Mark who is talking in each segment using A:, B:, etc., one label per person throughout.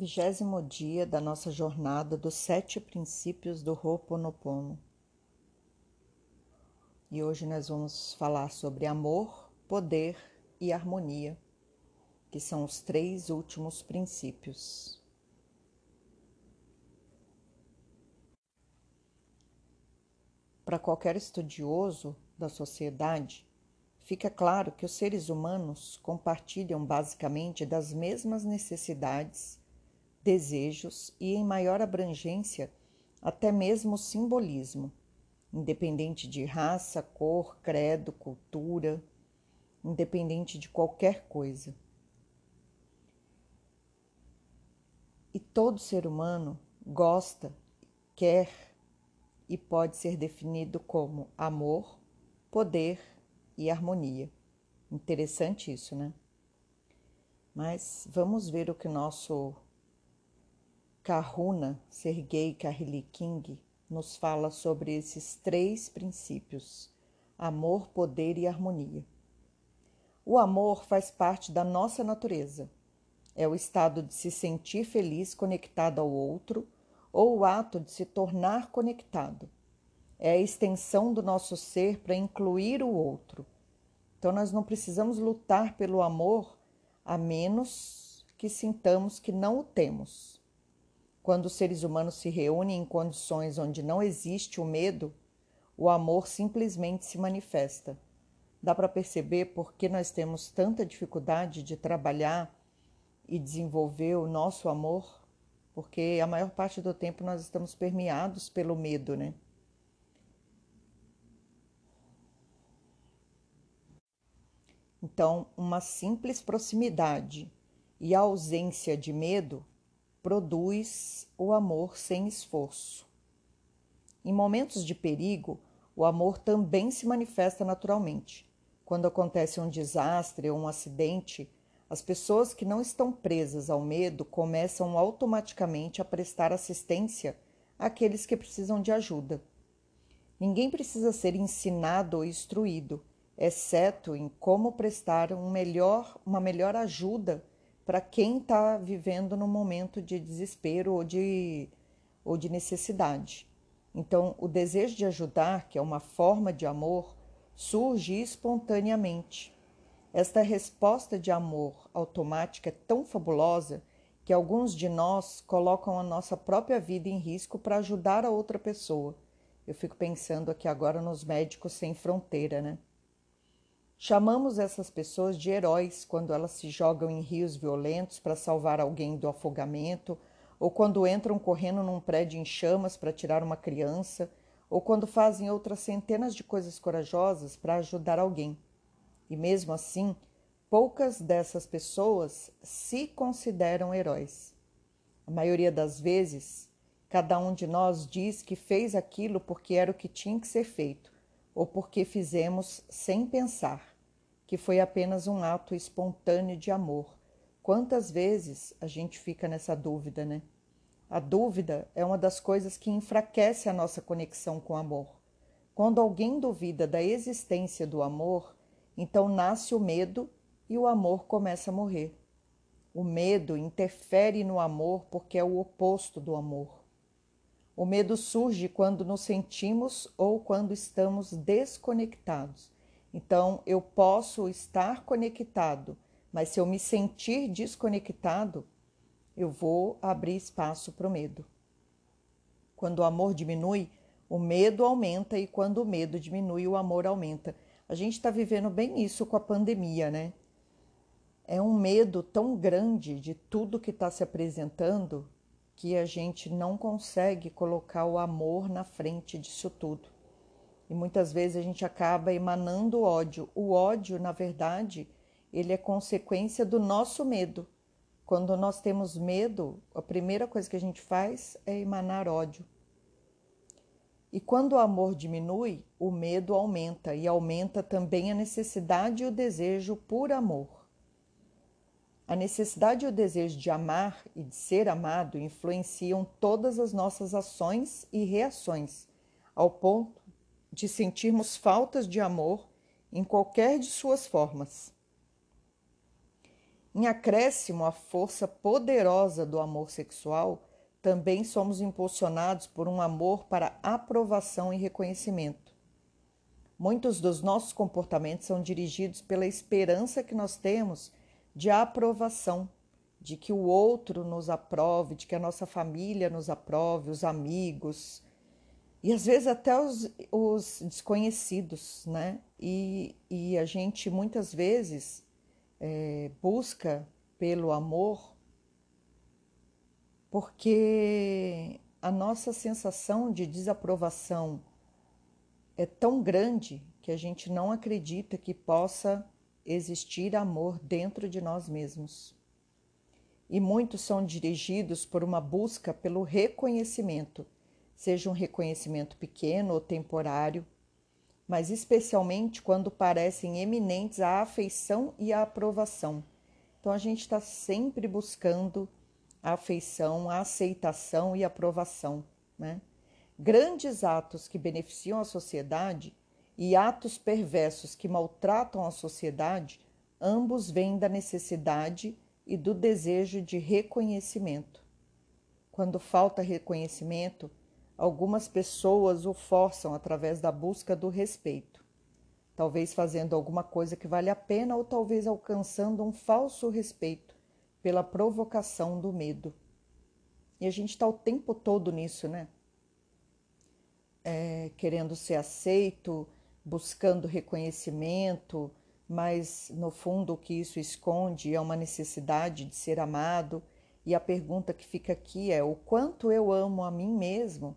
A: Vigésimo dia da nossa jornada dos sete princípios do Ho'oponopono. E hoje nós vamos falar sobre amor, poder e harmonia, que são os três últimos princípios. Para qualquer estudioso da sociedade, fica claro que os seres humanos compartilham basicamente das mesmas necessidades desejos e, em maior abrangência, até mesmo simbolismo, independente de raça, cor, credo, cultura, independente de qualquer coisa. E todo ser humano gosta, quer e pode ser definido como amor, poder e harmonia. Interessante isso, né? Mas vamos ver o que nosso Kahuna Sergei King nos fala sobre esses três princípios: amor, poder e harmonia. O amor faz parte da nossa natureza. É o estado de se sentir feliz conectado ao outro ou o ato de se tornar conectado. É a extensão do nosso ser para incluir o outro. Então, nós não precisamos lutar pelo amor a menos que sintamos que não o temos. Quando os seres humanos se reúnem em condições onde não existe o medo, o amor simplesmente se manifesta. Dá para perceber por que nós temos tanta dificuldade de trabalhar e desenvolver o nosso amor? Porque a maior parte do tempo nós estamos permeados pelo medo, né? Então, uma simples proximidade e a ausência de medo produz o amor sem esforço. Em momentos de perigo, o amor também se manifesta naturalmente. Quando acontece um desastre ou um acidente, as pessoas que não estão presas ao medo começam automaticamente a prestar assistência àqueles que precisam de ajuda. Ninguém precisa ser ensinado ou instruído, exceto em como prestar um melhor, uma melhor ajuda para quem está vivendo num momento de desespero ou de, ou de necessidade. Então, o desejo de ajudar, que é uma forma de amor, surge espontaneamente. Esta resposta de amor automática é tão fabulosa que alguns de nós colocam a nossa própria vida em risco para ajudar a outra pessoa. Eu fico pensando aqui agora nos médicos sem fronteira, né? Chamamos essas pessoas de heróis quando elas se jogam em rios violentos para salvar alguém do afogamento, ou quando entram correndo num prédio em chamas para tirar uma criança, ou quando fazem outras centenas de coisas corajosas para ajudar alguém. E mesmo assim, poucas dessas pessoas se consideram heróis. A maioria das vezes, cada um de nós diz que fez aquilo porque era o que tinha que ser feito, ou porque fizemos sem pensar que foi apenas um ato espontâneo de amor. Quantas vezes a gente fica nessa dúvida, né? A dúvida é uma das coisas que enfraquece a nossa conexão com o amor. Quando alguém duvida da existência do amor, então nasce o medo e o amor começa a morrer. O medo interfere no amor porque é o oposto do amor. O medo surge quando nos sentimos ou quando estamos desconectados. Então, eu posso estar conectado, mas se eu me sentir desconectado, eu vou abrir espaço para o medo. Quando o amor diminui, o medo aumenta, e quando o medo diminui, o amor aumenta. A gente está vivendo bem isso com a pandemia, né? É um medo tão grande de tudo que está se apresentando que a gente não consegue colocar o amor na frente disso tudo. E muitas vezes a gente acaba emanando ódio. O ódio, na verdade, ele é consequência do nosso medo. Quando nós temos medo, a primeira coisa que a gente faz é emanar ódio. E quando o amor diminui, o medo aumenta e aumenta também a necessidade e o desejo por amor. A necessidade e o desejo de amar e de ser amado influenciam todas as nossas ações e reações, ao ponto de sentirmos faltas de amor em qualquer de suas formas. Em acréscimo à força poderosa do amor sexual, também somos impulsionados por um amor para aprovação e reconhecimento. Muitos dos nossos comportamentos são dirigidos pela esperança que nós temos de aprovação, de que o outro nos aprove, de que a nossa família nos aprove, os amigos, e às vezes até os, os desconhecidos, né? E, e a gente muitas vezes é, busca pelo amor porque a nossa sensação de desaprovação é tão grande que a gente não acredita que possa existir amor dentro de nós mesmos. E muitos são dirigidos por uma busca pelo reconhecimento, seja um reconhecimento pequeno ou temporário, mas especialmente quando parecem eminentes a afeição e a aprovação. Então a gente está sempre buscando a afeição, a aceitação e a aprovação. Né? Grandes atos que beneficiam a sociedade e atos perversos que maltratam a sociedade, ambos vêm da necessidade e do desejo de reconhecimento. Quando falta reconhecimento, algumas pessoas o forçam através da busca do respeito, talvez fazendo alguma coisa que vale a pena ou talvez alcançando um falso respeito pela provocação do medo. E a gente está o tempo todo nisso, né? É, querendo ser aceito, buscando reconhecimento, mas no fundo o que isso esconde é uma necessidade de ser amado. E a pergunta que fica aqui é: o quanto eu amo a mim mesmo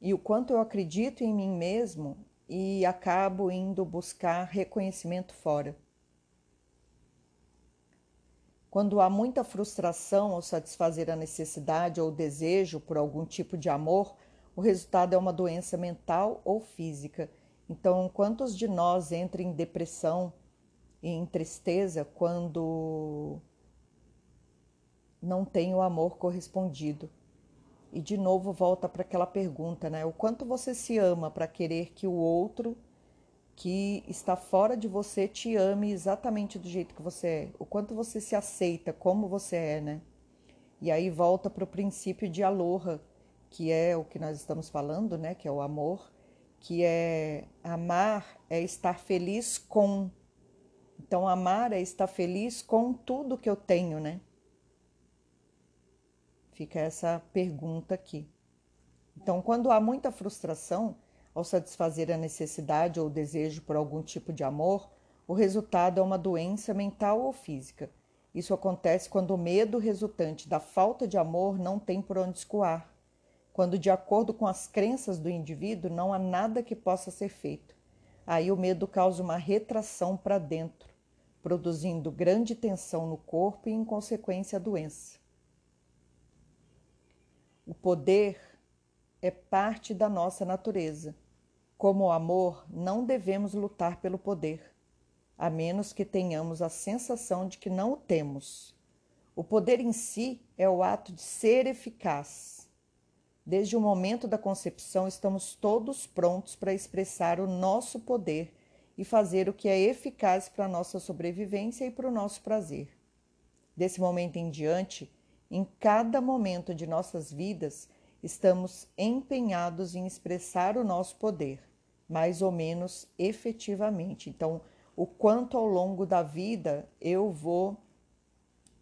A: e o quanto eu acredito em mim mesmo e acabo indo buscar reconhecimento fora. Quando há muita frustração ao satisfazer a necessidade ou desejo por algum tipo de amor, o resultado é uma doença mental ou física. Então, quantos de nós entram em depressão e em tristeza quando não tem o amor correspondido? E de novo volta para aquela pergunta, né? O quanto você se ama para querer que o outro que está fora de você te ame exatamente do jeito que você é, o quanto você se aceita como você é, né? E aí volta para o princípio de aloha, que é o que nós estamos falando, né? Que é o amor, que é amar é estar feliz com. Então, amar é estar feliz com tudo que eu tenho, né? Fica essa pergunta aqui. Então, quando há muita frustração, ao satisfazer a necessidade ou desejo por algum tipo de amor, o resultado é uma doença mental ou física. Isso acontece quando o medo resultante da falta de amor não tem por onde escoar, quando, de acordo com as crenças do indivíduo, não há nada que possa ser feito. Aí o medo causa uma retração para dentro, produzindo grande tensão no corpo e, em consequência, a doença. O poder é parte da nossa natureza como o amor, não devemos lutar pelo poder, a menos que tenhamos a sensação de que não o temos. O poder em si é o ato de ser eficaz. Desde o momento da concepção, estamos todos prontos para expressar o nosso poder e fazer o que é eficaz para a nossa sobrevivência e para o nosso prazer. Desse momento em diante, em cada momento de nossas vidas, estamos empenhados em expressar o nosso poder mais ou menos efetivamente. Então, o quanto ao longo da vida eu vou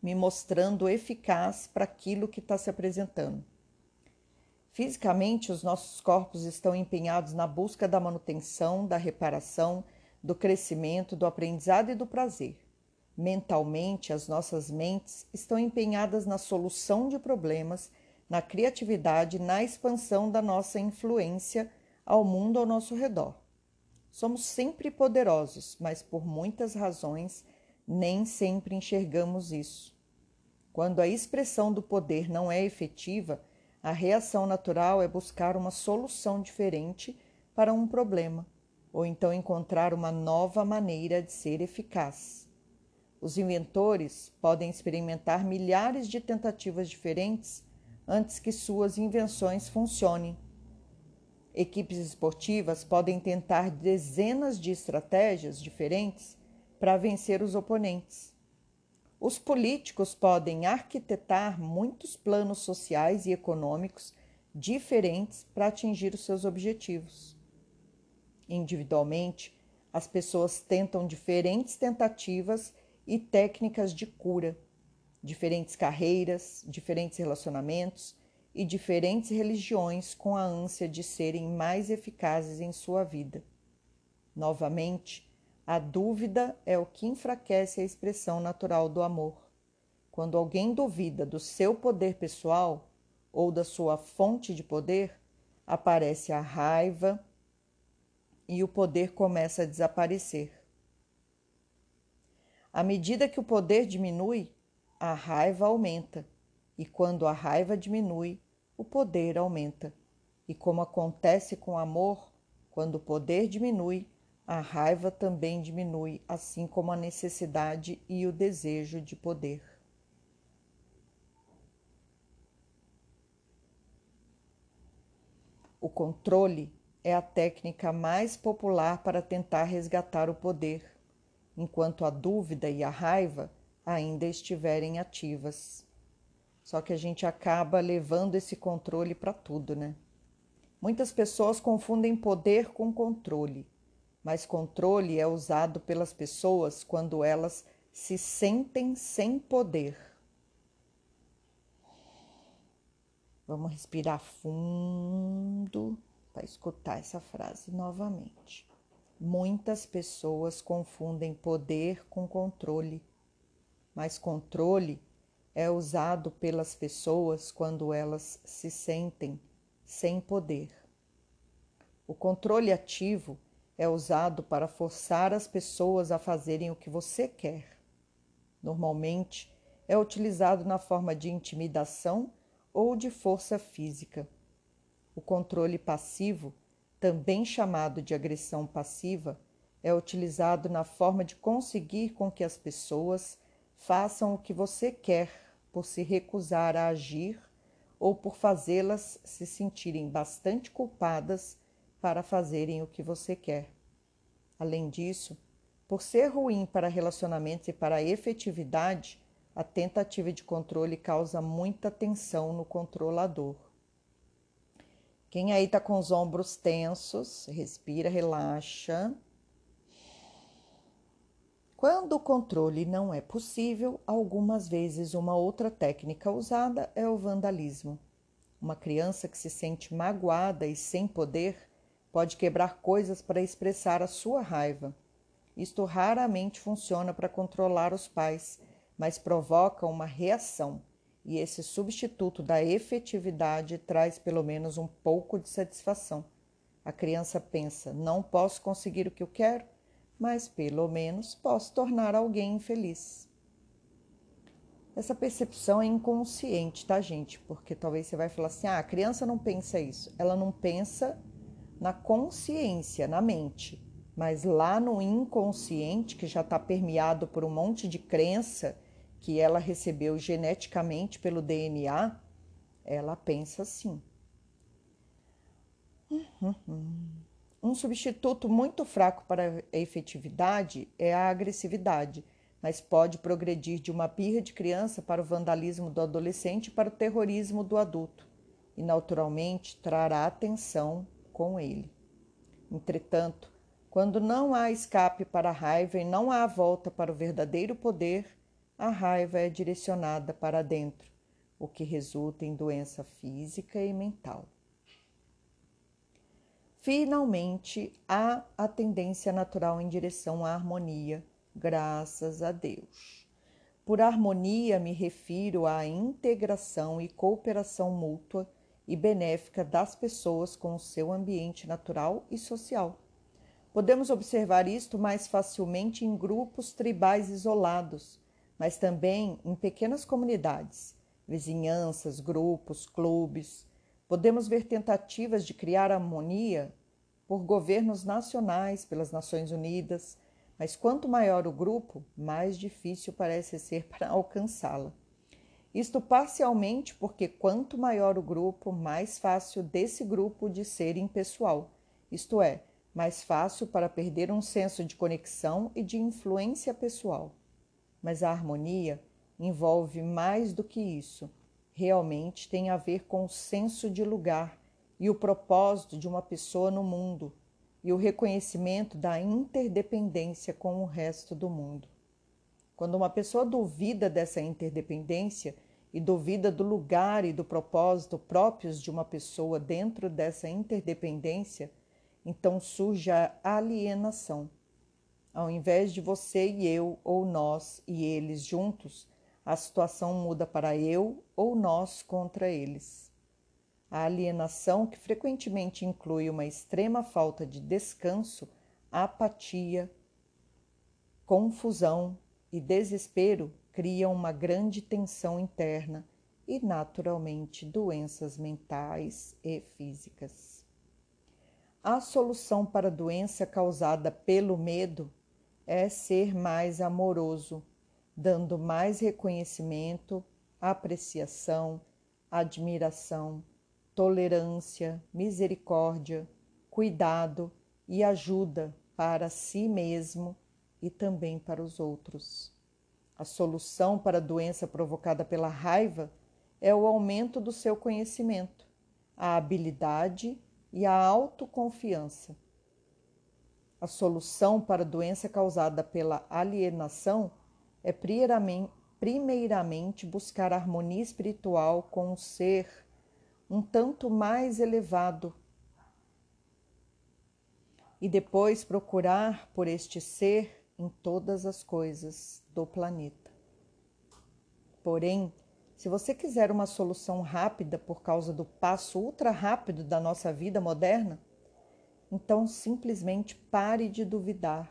A: me mostrando eficaz para aquilo que está se apresentando. Fisicamente, os nossos corpos estão empenhados na busca da manutenção, da reparação, do crescimento, do aprendizado e do prazer. Mentalmente, as nossas mentes estão empenhadas na solução de problemas, na criatividade, na expansão da nossa influência ao mundo ao nosso redor. Somos sempre poderosos, mas por muitas razões nem sempre enxergamos isso. Quando a expressão do poder não é efetiva, a reação natural é buscar uma solução diferente para um problema, ou então encontrar uma nova maneira de ser eficaz. Os inventores podem experimentar milhares de tentativas diferentes antes que suas invenções funcionem Equipes esportivas podem tentar dezenas de estratégias diferentes para vencer os oponentes. Os políticos podem arquitetar muitos planos sociais e econômicos diferentes para atingir os seus objetivos. Individualmente, as pessoas tentam diferentes tentativas e técnicas de cura, diferentes carreiras, diferentes relacionamentos e diferentes religiões com a ânsia de serem mais eficazes em sua vida. Novamente, a dúvida é o que enfraquece a expressão natural do amor. Quando alguém duvida do seu poder pessoal ou da sua fonte de poder, aparece a raiva e o poder começa a desaparecer. À medida que o poder diminui, a raiva aumenta, e quando a raiva diminui, o poder aumenta. E como acontece com o amor, quando o poder diminui, a raiva também diminui, assim como a necessidade e o desejo de poder. O controle é a técnica mais popular para tentar resgatar o poder, enquanto a dúvida e a raiva ainda estiverem ativas. Só que a gente acaba levando esse controle para tudo, né? Muitas pessoas confundem poder com controle mas controle é usado pelas pessoas quando elas se sentem sem poder. Vamos respirar fundo para escutar essa frase novamente. Muitas pessoas confundem poder com controle, mas controle é usado pelas pessoas quando elas se sentem sem poder. O controle ativo é usado para forçar as pessoas a fazerem o que você quer. Normalmente, é utilizado na forma de intimidação ou de força física. O controle passivo, também chamado de agressão passiva, é utilizado na forma de conseguir com que as pessoas façam o que você quer por se recusar a agir ou por fazê-las se sentirem bastante culpadas para fazerem o que você quer. Além disso, por ser ruim para relacionamentos e para a efetividade, a tentativa de controle causa muita tensão no controlador. Quem aí está com os ombros tensos, respira, relaxa. Quando o controle não é possível, algumas vezes uma outra técnica usada é o vandalismo. Uma criança que se sente magoada e sem poder Pode quebrar coisas para expressar a sua raiva. Isto raramente funciona para controlar os pais, mas provoca uma reação, e esse substituto da efetividade traz pelo menos um pouco de satisfação. A criança pensa: não posso conseguir o que eu quero, mas pelo menos posso tornar alguém infeliz. Essa percepção é inconsciente, tá, gente? Porque talvez você vai falar assim: ah, a criança não pensa isso. Ela não pensa na consciência, na mente, mas lá no inconsciente, que já está permeado por um monte de crença que ela recebeu geneticamente pelo DNA, ela pensa assim. Um substituto muito fraco para a efetividade é a agressividade, mas pode progredir de uma birra de criança para o vandalismo do adolescente e para o terrorismo do adulto, e naturalmente trará atenção com ele. Entretanto, quando não há escape para a raiva e não há volta para o verdadeiro poder, a raiva é direcionada para dentro, o que resulta em doença física e mental. Finalmente, há a tendência natural em direção à harmonia, graças a Deus. Por harmonia, me refiro à integração e cooperação mútua e benéfica das pessoas com o seu ambiente natural e social. Podemos observar isto mais facilmente em grupos tribais isolados, mas também em pequenas comunidades, vizinhanças, grupos, clubes. Podemos ver tentativas de criar harmonia por governos nacionais, pelas Nações Unidas, mas quanto maior o grupo, mais difícil parece ser para alcançá-la. Isto parcialmente porque quanto maior o grupo, mais fácil desse grupo de ser impessoal, isto é, mais fácil para perder um senso de conexão e de influência pessoal. Mas a harmonia envolve mais do que isso. Realmente tem a ver com o senso de lugar e o propósito de uma pessoa no mundo e o reconhecimento da interdependência com o resto do mundo. Quando uma pessoa duvida dessa interdependência e duvida do lugar e do propósito próprios de uma pessoa dentro dessa interdependência, então surge a alienação. Ao invés de você e eu, ou nós e eles juntos, a situação muda para eu ou nós contra eles. A alienação, que frequentemente inclui uma extrema falta de descanso, apatia, confusão e desespero, cria uma grande tensão interna e, naturalmente, doenças mentais e físicas. A solução para a doença causada pelo medo é ser mais amoroso, dando mais reconhecimento, apreciação, admiração, tolerância, misericórdia, cuidado e ajuda para si mesmo e também para os outros. A solução para a doença provocada pela raiva é o aumento do seu conhecimento, a habilidade e a autoconfiança. A solução para a doença causada pela alienação é primeiramente buscar harmonia espiritual com o ser um tanto mais elevado e depois procurar por este ser em todas as coisas do planeta. Porém, se você quiser uma solução rápida por causa do passo ultra rápido da nossa vida moderna, então simplesmente pare de duvidar.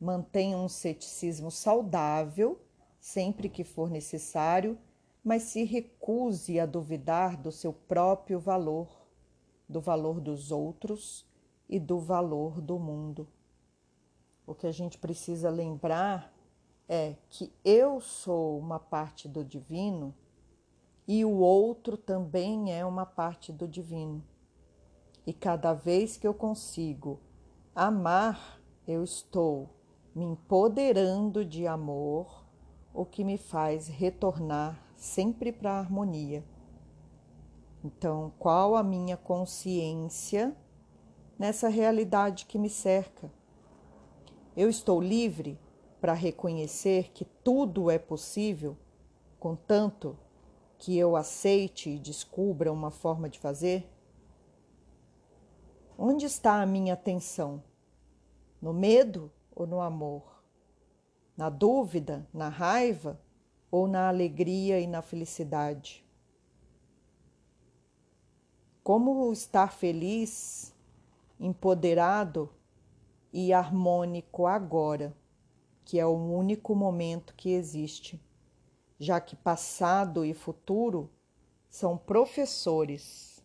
A: Mantenha um ceticismo saudável sempre que for necessário, mas se recuse a duvidar do seu próprio valor, do valor dos outros e do valor do mundo. O que a gente precisa lembrar é que eu sou uma parte do divino e o outro também é uma parte do divino. E cada vez que eu consigo amar, eu estou me empoderando de amor, o que me faz retornar sempre para a harmonia. Então, qual a minha consciência nessa realidade que me cerca? Eu estou livre para reconhecer que tudo é possível, contanto que eu aceite e descubra uma forma de fazer? Onde está a minha atenção? No medo ou no amor? Na dúvida, na raiva ou na alegria e na felicidade? Como estar feliz, empoderado e harmônico agora, que é o único momento que existe, já que passado e futuro são professores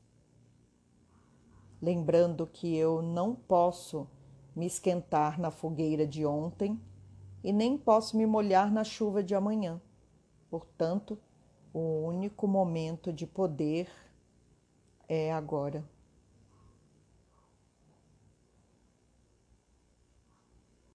A: lembrando que eu não posso me esquentar na fogueira de ontem e nem posso me molhar na chuva de amanhã. Portanto, o único momento de poder é agora.